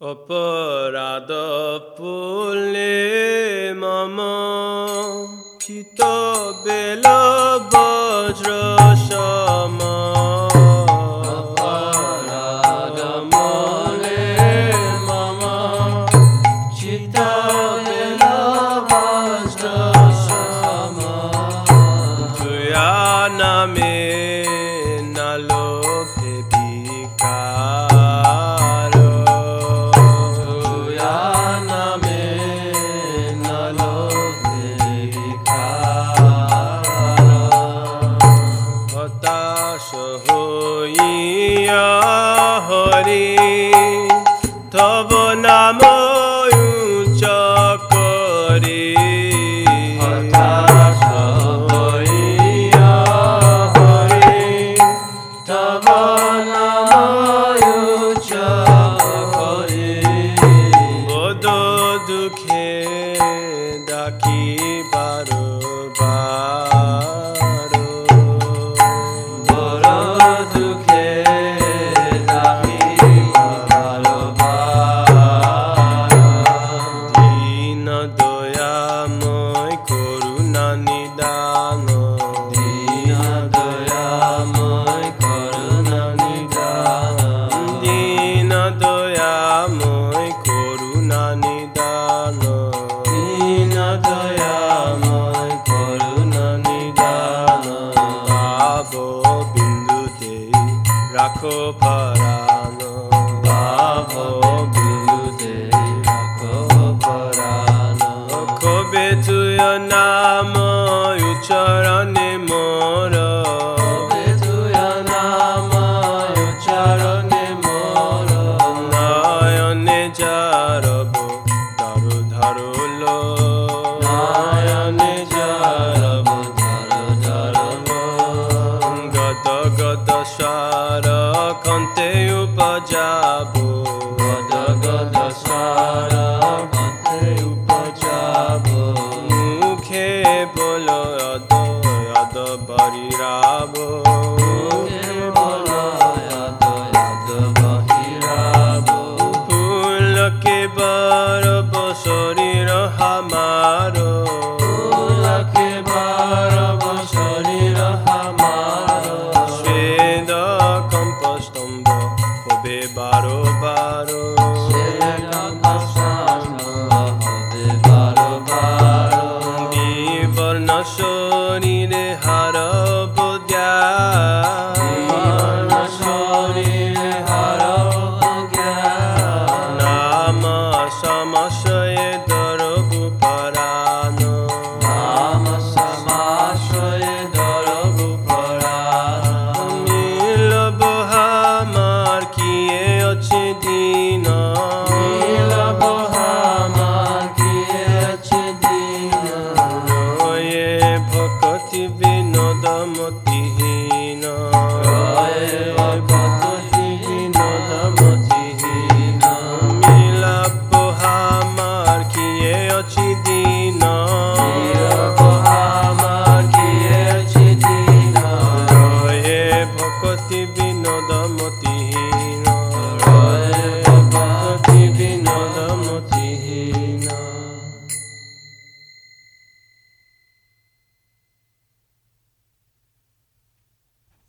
অপরাধ পুলে মম চিত বেলা তব নাম I need nidan নাম উচ্চারণে মোর। নাম উচ্চারণে মোর নয়নে যারব ধরু ধরুল নয়নে যারব ধরু ধরুল গত গত বলো অদ অদ বরি রাব ফুলকে বর বসরির হামার। ফুলকে বর বসরির হামার সেদ কম্পস্তম্ভ হবে বারো বারো। Seth noci di